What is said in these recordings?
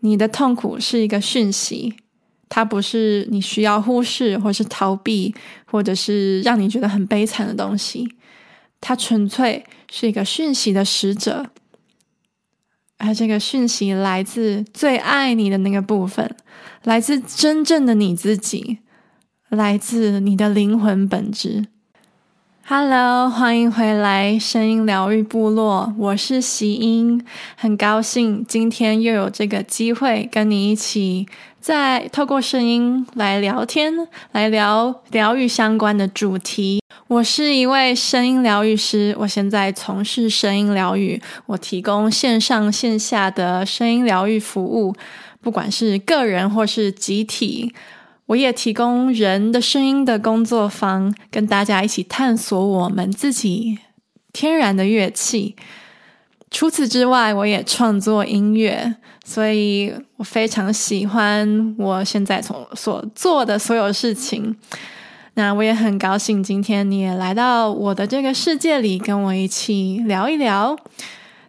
你的痛苦是一个讯息，它不是你需要忽视或是逃避，或者是让你觉得很悲惨的东西。它纯粹是一个讯息的使者，而这个讯息来自最爱你的那个部分，来自真正的你自己，来自你的灵魂本质。Hello，欢迎回来声音疗愈部落，我是席英，很高兴今天又有这个机会跟你一起再透过声音来聊天，来聊疗愈相关的主题。我是一位声音疗愈师，我现在从事声音疗愈，我提供线上线下的声音疗愈服务，不管是个人或是集体。我也提供人的声音的工作坊，跟大家一起探索我们自己天然的乐器。除此之外，我也创作音乐，所以我非常喜欢我现在从所做的所有事情。那我也很高兴今天你也来到我的这个世界里，跟我一起聊一聊。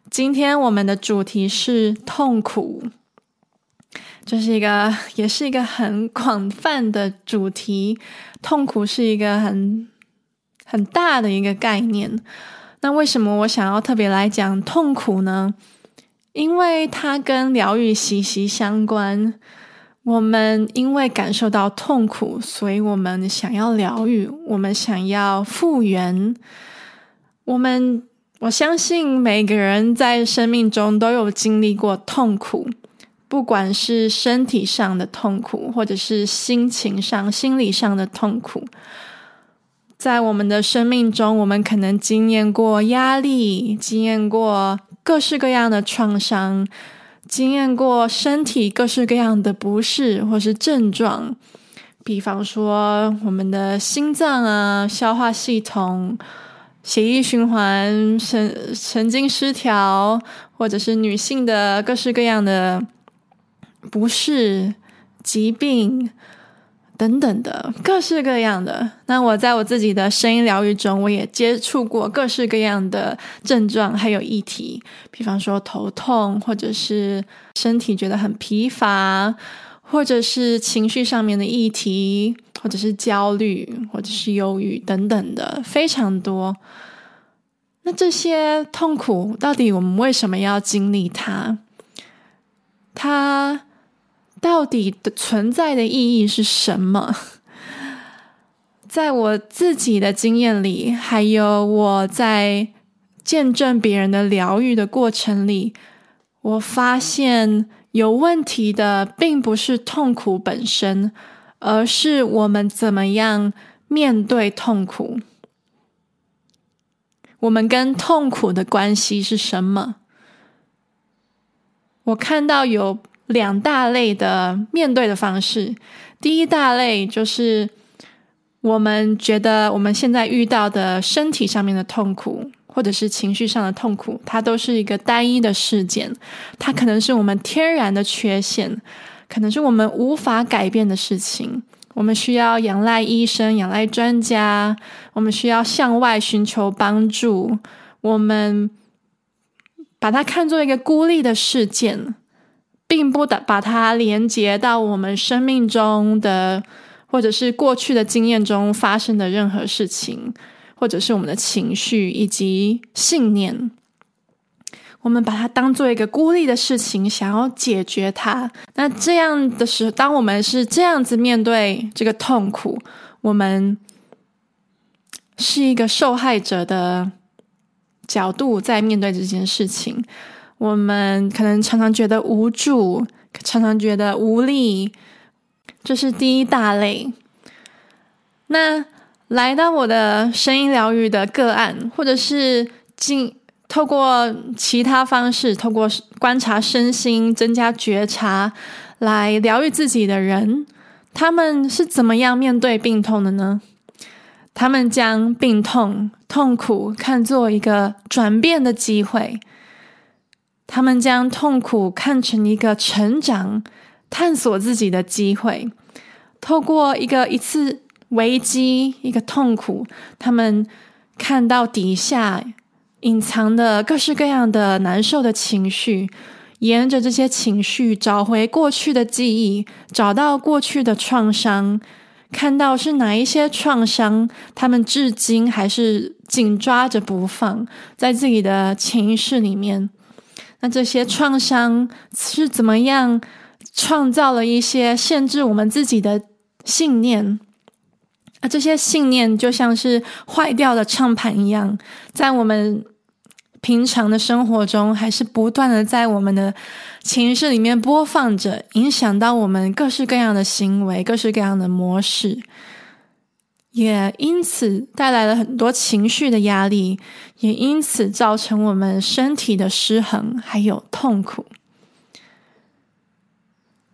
今天我们的主题是痛苦。这是一个，也是一个很广泛的主题。痛苦是一个很很大的一个概念。那为什么我想要特别来讲痛苦呢？因为它跟疗愈息息相关。我们因为感受到痛苦，所以我们想要疗愈，我们想要复原。我们，我相信每个人在生命中都有经历过痛苦。不管是身体上的痛苦，或者是心情上、心理上的痛苦，在我们的生命中，我们可能经验过压力，经验过各式各样的创伤，经验过身体各式各样的不适或是症状，比方说我们的心脏啊、消化系统、血液循环、神神经失调，或者是女性的各式各样的。不是疾病等等的各式各样的。那我在我自己的声音疗愈中，我也接触过各式各样的症状，还有议题，比方说头痛，或者是身体觉得很疲乏，或者是情绪上面的议题，或者是焦虑，或者是忧郁等等的，非常多。那这些痛苦，到底我们为什么要经历它？它。到底存在的意义是什么？在我自己的经验里，还有我在见证别人的疗愈的过程里，我发现有问题的并不是痛苦本身，而是我们怎么样面对痛苦。我们跟痛苦的关系是什么？我看到有。两大类的面对的方式，第一大类就是我们觉得我们现在遇到的身体上面的痛苦，或者是情绪上的痛苦，它都是一个单一的事件，它可能是我们天然的缺陷，可能是我们无法改变的事情，我们需要仰赖医生、仰赖专家，我们需要向外寻求帮助，我们把它看作一个孤立的事件。并不的把它连接到我们生命中的，或者是过去的经验中发生的任何事情，或者是我们的情绪以及信念，我们把它当做一个孤立的事情，想要解决它。那这样的时候，当我们是这样子面对这个痛苦，我们是一个受害者的角度在面对这件事情。我们可能常常觉得无助，常常觉得无力，这是第一大类。那来到我的声音疗愈的个案，或者是经透过其他方式，透过观察身心、增加觉察来疗愈自己的人，他们是怎么样面对病痛的呢？他们将病痛、痛苦看作一个转变的机会。他们将痛苦看成一个成长、探索自己的机会。透过一个一次危机、一个痛苦，他们看到底下隐藏的各式各样的难受的情绪，沿着这些情绪找回过去的记忆，找到过去的创伤，看到是哪一些创伤，他们至今还是紧抓着不放，在自己的潜意识里面。那这些创伤是怎么样创造了一些限制我们自己的信念？啊，这些信念就像是坏掉的唱盘一样，在我们。平常的生活中，还是不断的在我们的情绪里面播放着，影响到我们各式各样的行为、各式各样的模式，也因此带来了很多情绪的压力，也因此造成我们身体的失衡，还有痛苦。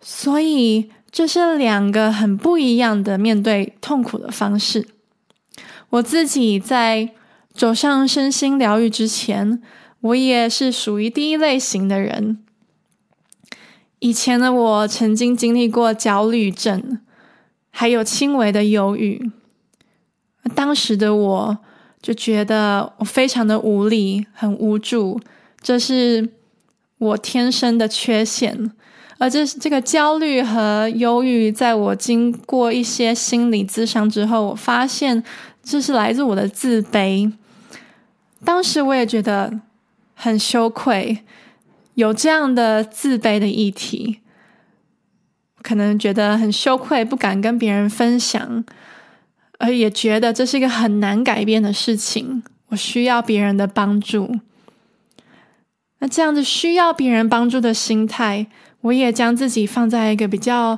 所以，这是两个很不一样的面对痛苦的方式。我自己在。走上身心疗愈之前，我也是属于第一类型的人。以前的我曾经经历过焦虑症，还有轻微的忧郁。当时的我就觉得我非常的无力，很无助，这是我天生的缺陷。而这这个焦虑和忧郁，在我经过一些心理咨商之后，我发现这是来自我的自卑。当时我也觉得很羞愧，有这样的自卑的议题，可能觉得很羞愧，不敢跟别人分享，而也觉得这是一个很难改变的事情，我需要别人的帮助。那这样子需要别人帮助的心态，我也将自己放在一个比较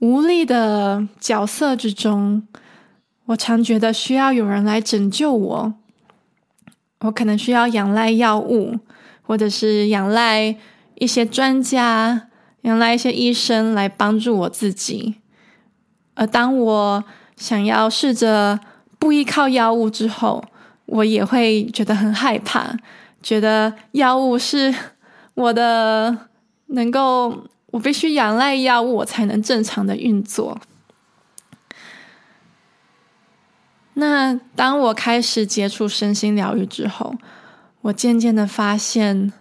无力的角色之中。我常觉得需要有人来拯救我。我可能需要仰赖药物，或者是仰赖一些专家、仰赖一些医生来帮助我自己。而当我想要试着不依靠药物之后，我也会觉得很害怕，觉得药物是我的能够，我必须仰赖药物，我才能正常的运作。那当我开始接触身心疗愈之后，我渐渐的发现，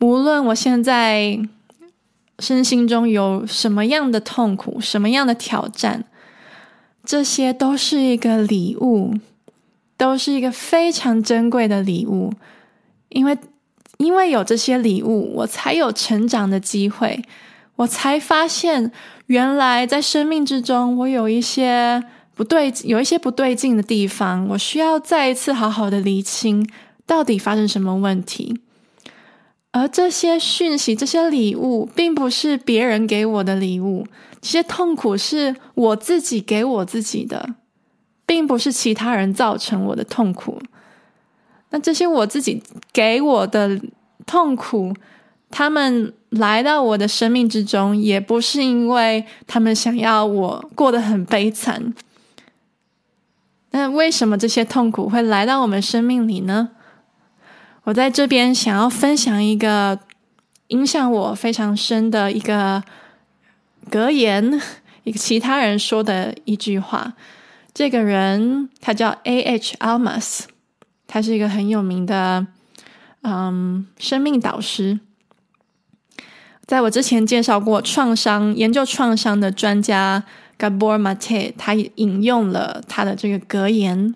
无论我现在身心中有什么样的痛苦、什么样的挑战，这些都是一个礼物，都是一个非常珍贵的礼物。因为，因为有这些礼物，我才有成长的机会，我才发现，原来在生命之中，我有一些。不对，有一些不对劲的地方，我需要再一次好好的厘清，到底发生什么问题。而这些讯息、这些礼物，并不是别人给我的礼物，这些痛苦是我自己给我自己的，并不是其他人造成我的痛苦。那这些我自己给我的痛苦，他们来到我的生命之中，也不是因为他们想要我过得很悲惨。那为什么这些痛苦会来到我们生命里呢？我在这边想要分享一个影响我非常深的一个格言，一个其他人说的一句话。这个人他叫 A. H. Almas，他是一个很有名的嗯生命导师。在我之前介绍过创伤研究创伤的专家。Gabor Mate，他引用了他的这个格言。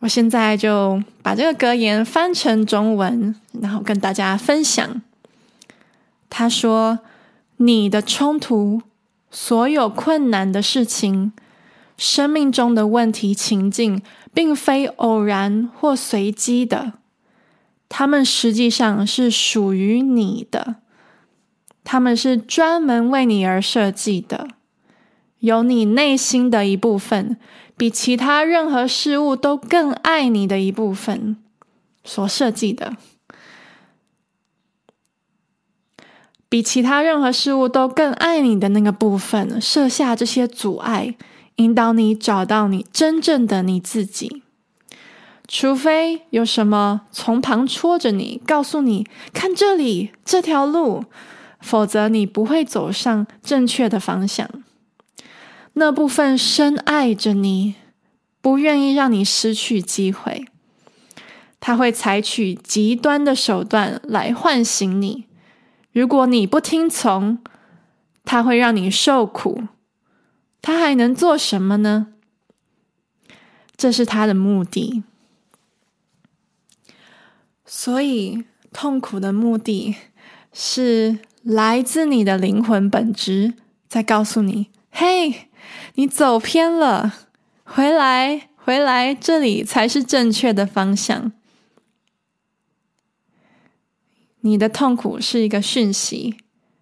我现在就把这个格言翻成中文，然后跟大家分享。他说：“你的冲突，所有困难的事情，生命中的问题情境，并非偶然或随机的，他们实际上是属于你的。”他们是专门为你而设计的，有你内心的一部分，比其他任何事物都更爱你的一部分所设计的，比其他任何事物都更爱你的那个部分，设下这些阻碍，引导你找到你真正的你自己。除非有什么从旁戳着你，告诉你看这里这条路。否则，你不会走上正确的方向。那部分深爱着你，不愿意让你失去机会。他会采取极端的手段来唤醒你。如果你不听从，他会让你受苦。他还能做什么呢？这是他的目的。所以，痛苦的目的是来自你的灵魂本质，在告诉你：“嘿，你走偏了，回来，回来，这里才是正确的方向。”你的痛苦是一个讯息，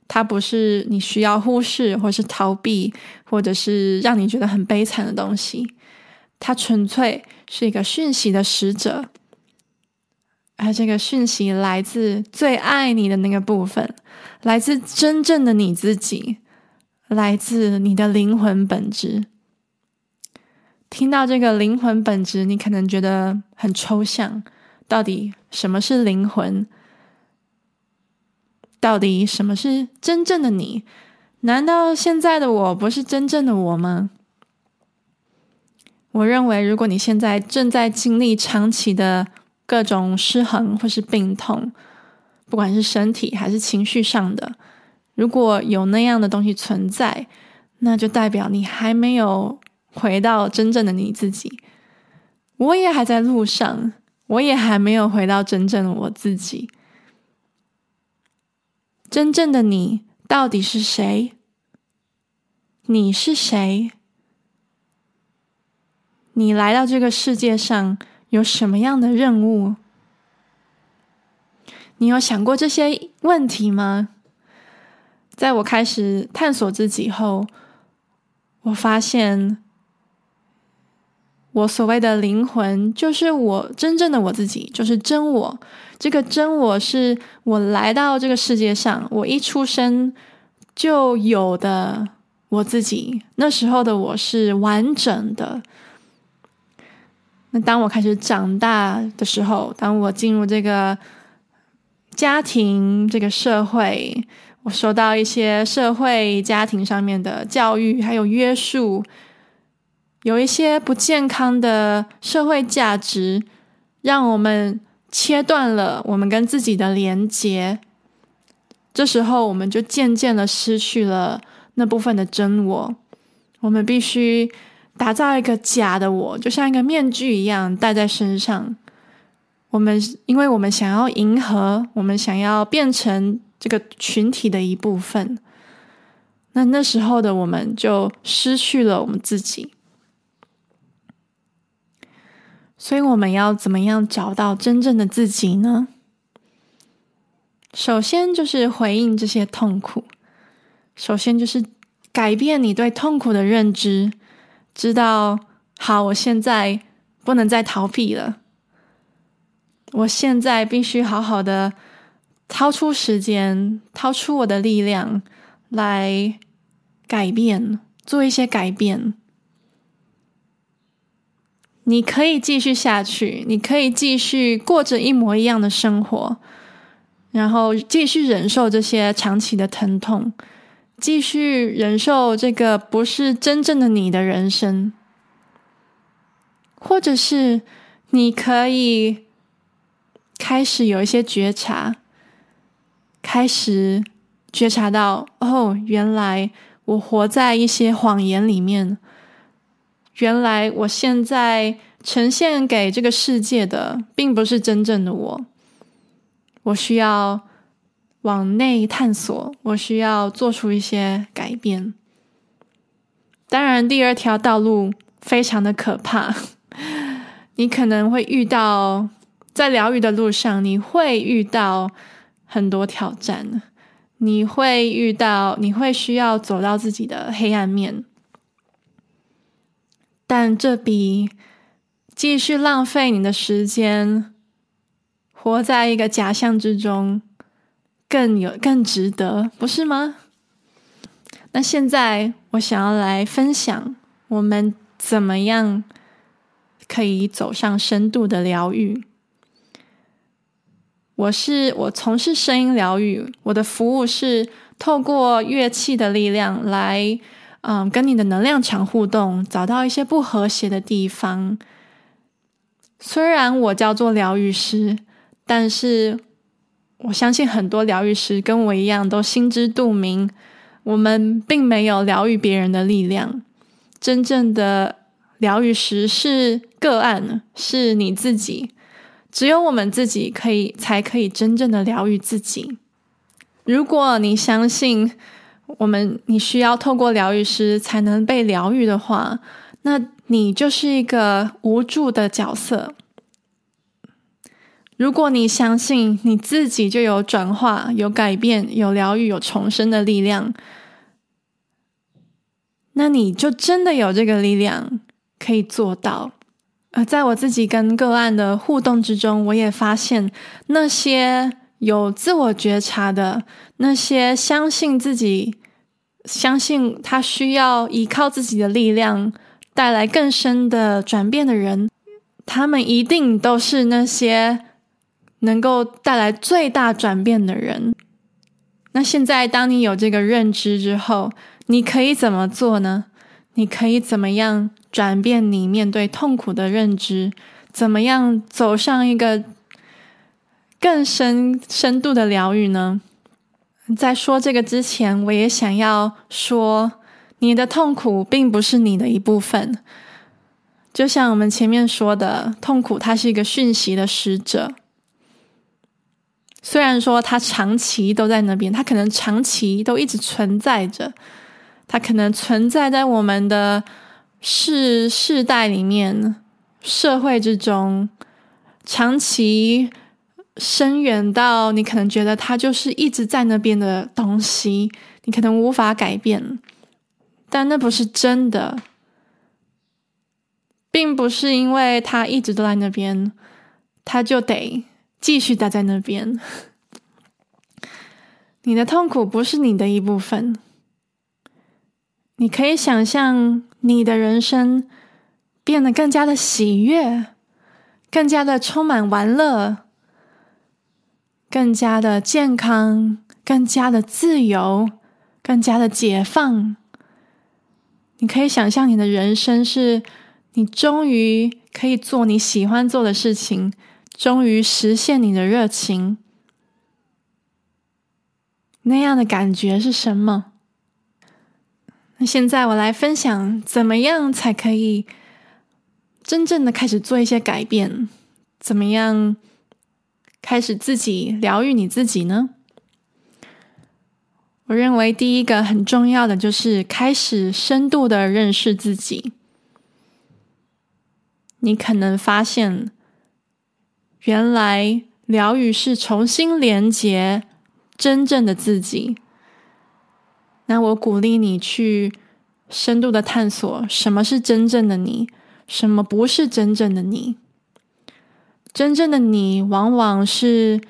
它不是你需要忽视，或是逃避，或者是让你觉得很悲惨的东西。它纯粹是一个讯息的使者。而这个讯息来自最爱你的那个部分，来自真正的你自己，来自你的灵魂本质。听到这个灵魂本质，你可能觉得很抽象。到底什么是灵魂？到底什么是真正的你？难道现在的我不是真正的我吗？我认为，如果你现在正在经历长期的各种失衡或是病痛，不管是身体还是情绪上的，如果有那样的东西存在，那就代表你还没有回到真正的你自己。我也还在路上，我也还没有回到真正的我自己。真正的你到底是谁？你是谁？你来到这个世界上，有什么样的任务？你有想过这些问题吗？在我开始探索自己后，我发现，我所谓的灵魂，就是我真正的我自己，就是真我。这个真我是我来到这个世界上，我一出生就有的我自己。那时候的我是完整的。那当我开始长大的时候，当我进入这个家庭、这个社会，我受到一些社会、家庭上面的教育，还有约束，有一些不健康的社会价值，让我们切断了我们跟自己的连结。这时候，我们就渐渐的失去了那部分的真我。我们必须。打造一个假的我，就像一个面具一样戴在身上。我们因为我们想要迎合，我们想要变成这个群体的一部分，那那时候的我们就失去了我们自己。所以我们要怎么样找到真正的自己呢？首先就是回应这些痛苦，首先就是改变你对痛苦的认知。知道，好，我现在不能再逃避了。我现在必须好好的掏出时间，掏出我的力量来改变，做一些改变。你可以继续下去，你可以继续过着一模一样的生活，然后继续忍受这些长期的疼痛。继续忍受这个不是真正的你的人生，或者是你可以开始有一些觉察，开始觉察到哦，原来我活在一些谎言里面，原来我现在呈现给这个世界的并不是真正的我，我需要。往内探索，我需要做出一些改变。当然，第二条道路非常的可怕，你可能会遇到，在疗愈的路上，你会遇到很多挑战，你会遇到，你会需要走到自己的黑暗面，但这比继续浪费你的时间，活在一个假象之中。更有更值得，不是吗？那现在我想要来分享，我们怎么样可以走上深度的疗愈。我是我从事声音疗愈，我的服务是透过乐器的力量来，嗯，跟你的能量场互动，找到一些不和谐的地方。虽然我叫做疗愈师，但是我相信很多疗愈师跟我一样都心知肚明，我们并没有疗愈别人的力量。真正的疗愈师是个案，是你自己。只有我们自己可以，才可以真正的疗愈自己。如果你相信我们，你需要透过疗愈师才能被疗愈的话，那你就是一个无助的角色。如果你相信你自己就有转化、有改变、有疗愈、有重生的力量，那你就真的有这个力量可以做到。呃，在我自己跟个案的互动之中，我也发现那些有自我觉察的、那些相信自己、相信他需要依靠自己的力量。带来更深的转变的人，他们一定都是那些能够带来最大转变的人。那现在，当你有这个认知之后，你可以怎么做呢？你可以怎么样转变你面对痛苦的认知？怎么样走上一个更深深度的疗愈呢？在说这个之前，我也想要说。你的痛苦并不是你的一部分，就像我们前面说的，痛苦它是一个讯息的使者。虽然说它长期都在那边，它可能长期都一直存在着，它可能存在在我们的世世代里面、社会之中，长期深远到你可能觉得它就是一直在那边的东西，你可能无法改变。但那不是真的，并不是因为他一直都在那边，他就得继续待在那边。你的痛苦不是你的一部分，你可以想象你的人生变得更加的喜悦，更加的充满玩乐，更加的健康，更加的自由，更加的解放。你可以想象你的人生是，你终于可以做你喜欢做的事情，终于实现你的热情，那样的感觉是什么？现在我来分享，怎么样才可以真正的开始做一些改变？怎么样开始自己疗愈你自己呢？我认为第一个很重要的就是开始深度的认识自己。你可能发现，原来疗愈是重新连接真正的自己。那我鼓励你去深度的探索什么是真正的你，什么不是真正的你。真正的你往往是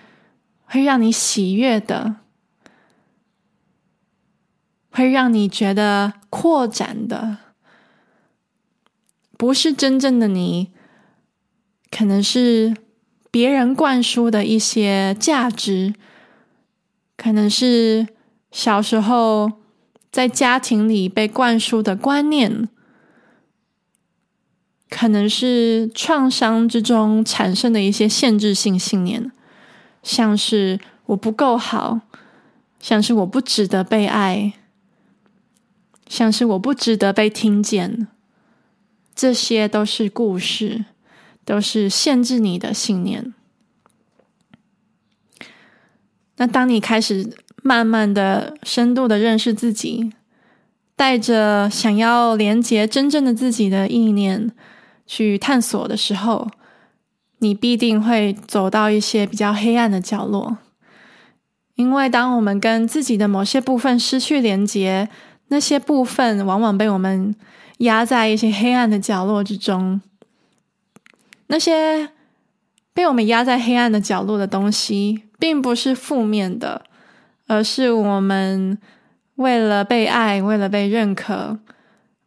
会让你喜悦的。会让你觉得扩展的，不是真正的你，可能是别人灌输的一些价值，可能是小时候在家庭里被灌输的观念，可能是创伤之中产生的一些限制性信念，像是我不够好，像是我不值得被爱。像是我不值得被听见，这些都是故事，都是限制你的信念。那当你开始慢慢的、深度的认识自己，带着想要连接真正的自己的意念去探索的时候，你必定会走到一些比较黑暗的角落，因为当我们跟自己的某些部分失去连接。那些部分往往被我们压在一些黑暗的角落之中。那些被我们压在黑暗的角落的东西，并不是负面的，而是我们为了被爱，为了被认可，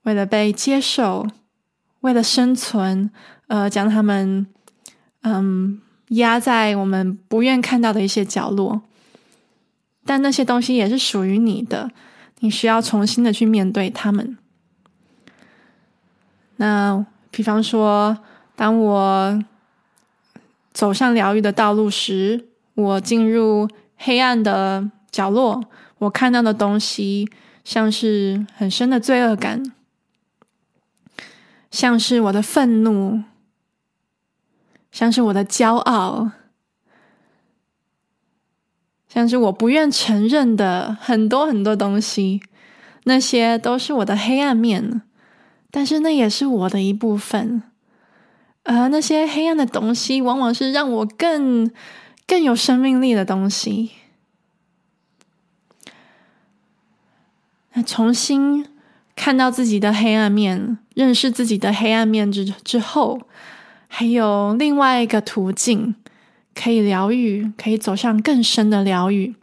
为了被接受，为了生存，呃，将他们嗯压在我们不愿看到的一些角落。但那些东西也是属于你的。你需要重新的去面对他们。那比方说，当我走上疗愈的道路时，我进入黑暗的角落，我看到的东西像是很深的罪恶感，像是我的愤怒，像是我的骄傲，像是我不愿承认的很多很多东西，那些都是我的黑暗面，但是那也是我的一部分。而那些黑暗的东西，往往是让我更更有生命力的东西。那重新看到自己的黑暗面，认识自己的黑暗面之之后，还有另外一个途径可以疗愈，可以走向更深的疗愈，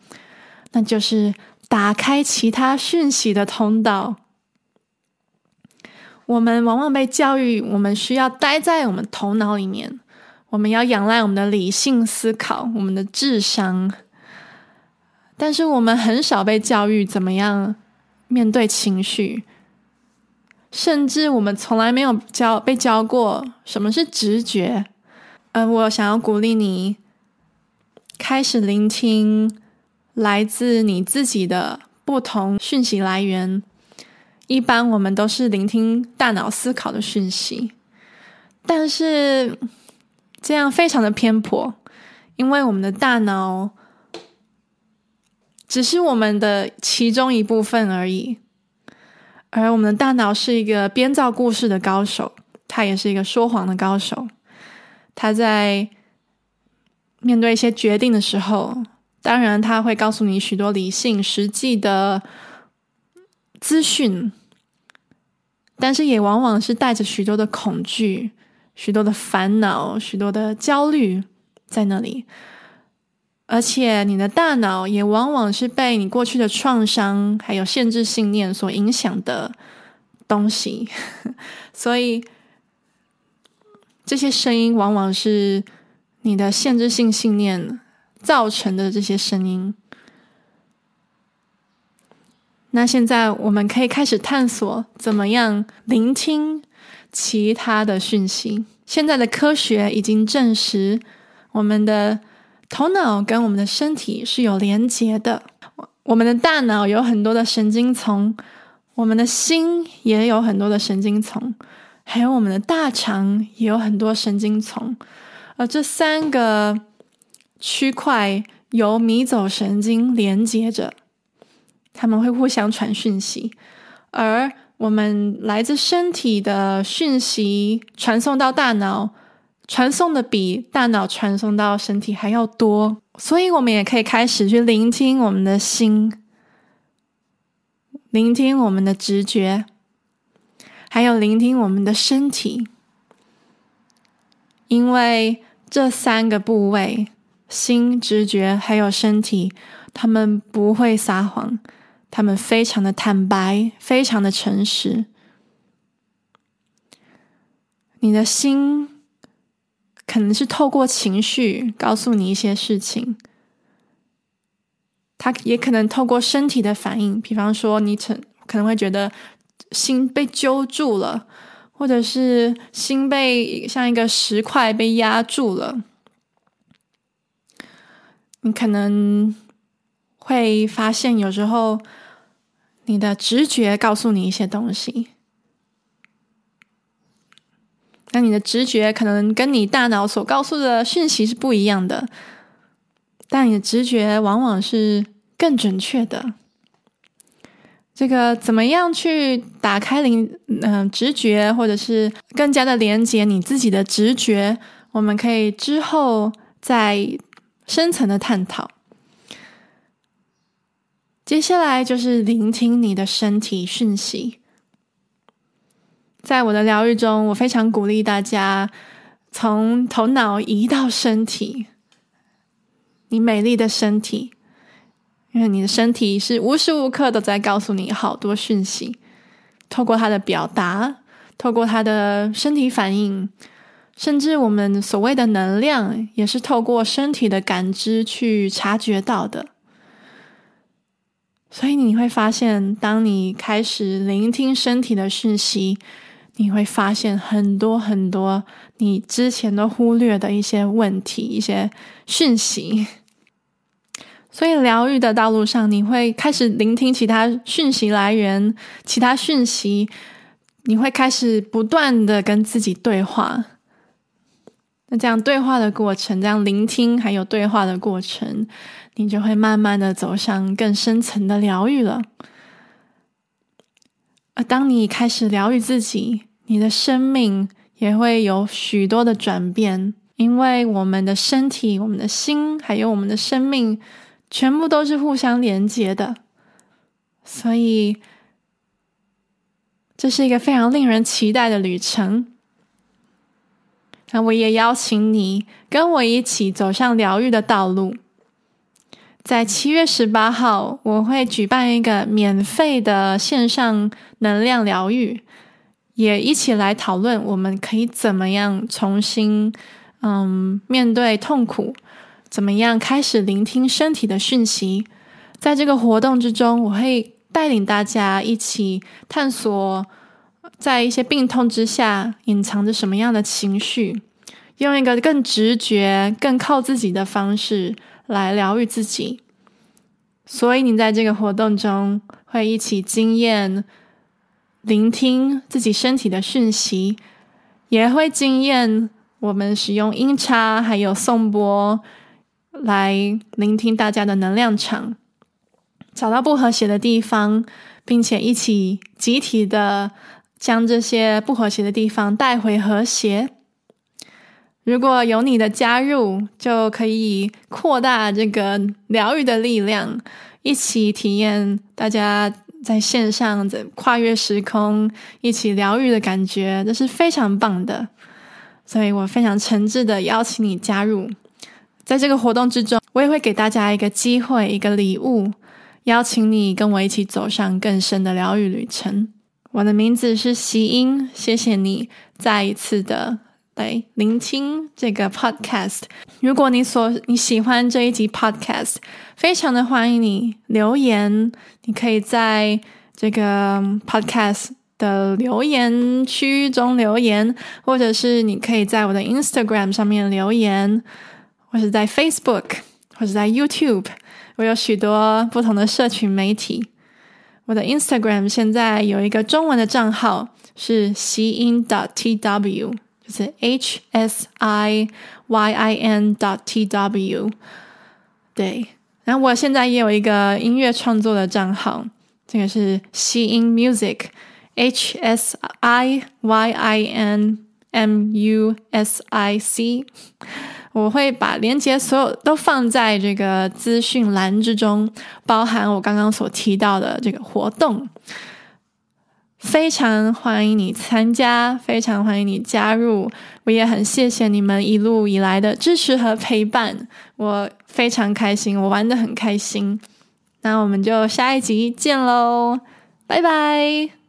那就是打开其他讯息的通道。我们往往被教育，我们需要待在我们头脑里面，我们要仰赖我们的理性思考，我们的智商。但是我们很少被教育怎么样面对情绪，甚至我们从来没有教被教过什么是直觉。呃，我想要鼓励你，开始聆听来自你自己的不同讯息来源。一般我们都是聆听大脑思考的讯息，但是这样非常的偏颇，因为我们的大脑只是我们的其中一部分而已，而我们的大脑是一个编造故事的高手，他也是一个说谎的高手。他在面对一些决定的时候，当然他会告诉你许多理性、实际的。资讯，但是也往往是带着许多的恐惧、许多的烦恼、许多的焦虑在那里，而且你的大脑也往往是被你过去的创伤还有限制信念所影响的东西，所以这些声音往往是你的限制性信念造成的这些声音。那现在我们可以开始探索怎么样聆听其他的讯息。现在的科学已经证实，我们的头脑跟我们的身体是有连结的。我们的大脑有很多的神经丛，我们的心也有很多的神经丛，还有我们的大肠也有很多神经丛。而这三个区块由迷走神经连接着。他们会互相传讯息，而我们来自身体的讯息传送到大脑，传送的比大脑传送到身体还要多，所以我们也可以开始去聆听我们的心，聆听我们的直觉，还有聆听我们的身体，因为这三个部位——心、直觉还有身体，他们不会撒谎。他们非常的坦白，非常的诚实。你的心可能是透过情绪告诉你一些事情，他也可能透过身体的反应，比方说你可可能会觉得心被揪住了，或者是心被像一个石块被压住了，你可能会发现有时候。你的直觉告诉你一些东西，那你的直觉可能跟你大脑所告诉的讯息是不一样的，但你的直觉往往是更准确的。这个怎么样去打开灵嗯、直觉，或者是更加的连接你自己的直觉？我们可以之后再深层的探讨。接下来就是聆听你的身体讯息。在我的疗愈中，我非常鼓励大家从头脑移到身体。你美丽的身体，因为你的身体是无时无刻都在告诉你好多讯息，透过它的表达，透过它的身体反应，甚至我们所谓的能量，也是透过身体的感知去察觉到的。所以你会发现，当你开始聆听身体的讯息，你会发现很多很多你之前都忽略的一些问题、一些讯息。所以，疗愈的道路上，你会开始聆听其他讯息来源、其他讯息，你会开始不断的跟自己对话。那这样对话的过程，这样聆听还有对话的过程，你就会慢慢的走向更深层的疗愈了。而当你开始疗愈自己，你的生命也会有许多的转变，因为我们的身体、我们的心，还有我们的生命，全部都是互相连接的。所以，这是一个非常令人期待的旅程。那我也邀请你跟我一起走上疗愈的道路。在七月十八号，我会举办一个免费的线上能量疗愈，也一起来讨论我们可以怎么样重新，嗯，面对痛苦，怎么样开始聆听身体的讯息。在这个活动之中，我会带领大家一起探索，在一些病痛之下隐藏着什么样的情绪，用一个更直觉、更靠自己的方式。来疗愈自己，所以你在这个活动中会一起经验聆听自己身体的讯息，也会经验我们使用音叉还有颂钵来聆听大家的能量场，找到不和谐的地方，并且一起集体的将这些不和谐的地方带回和谐。如果有你的加入，就可以扩大这个疗愈的力量，一起体验大家在线上的跨越时空一起疗愈的感觉，这是非常棒的。所以我非常诚挚的邀请你加入，在这个活动之中，我也会给大家一个机会，一个礼物，邀请你跟我一起走上更深的疗愈旅程。我的名字是席音，谢谢你再一次的。来聆听这个 podcast。如果你所你喜欢这一集 podcast，非常的欢迎你留言。你可以在这个 podcast 的留言区中留言，或者是你可以在我的 Instagram 上面留言，或是在 Facebook，或者在 YouTube。我有许多不同的社群媒体。我的 Instagram 现在有一个中文的账号是希音 .tw。就是 h s i y i n dot t w，对。然后我现在也有一个音乐创作的账号，这个是希音 music，h s i y i n m u s i c。我会把连接所有都放在这个资讯栏之中，包含我刚刚所提到的这个活动。非常欢迎你参加，非常欢迎你加入。我也很谢谢你们一路以来的支持和陪伴，我非常开心，我玩的很开心。那我们就下一集见喽，拜拜。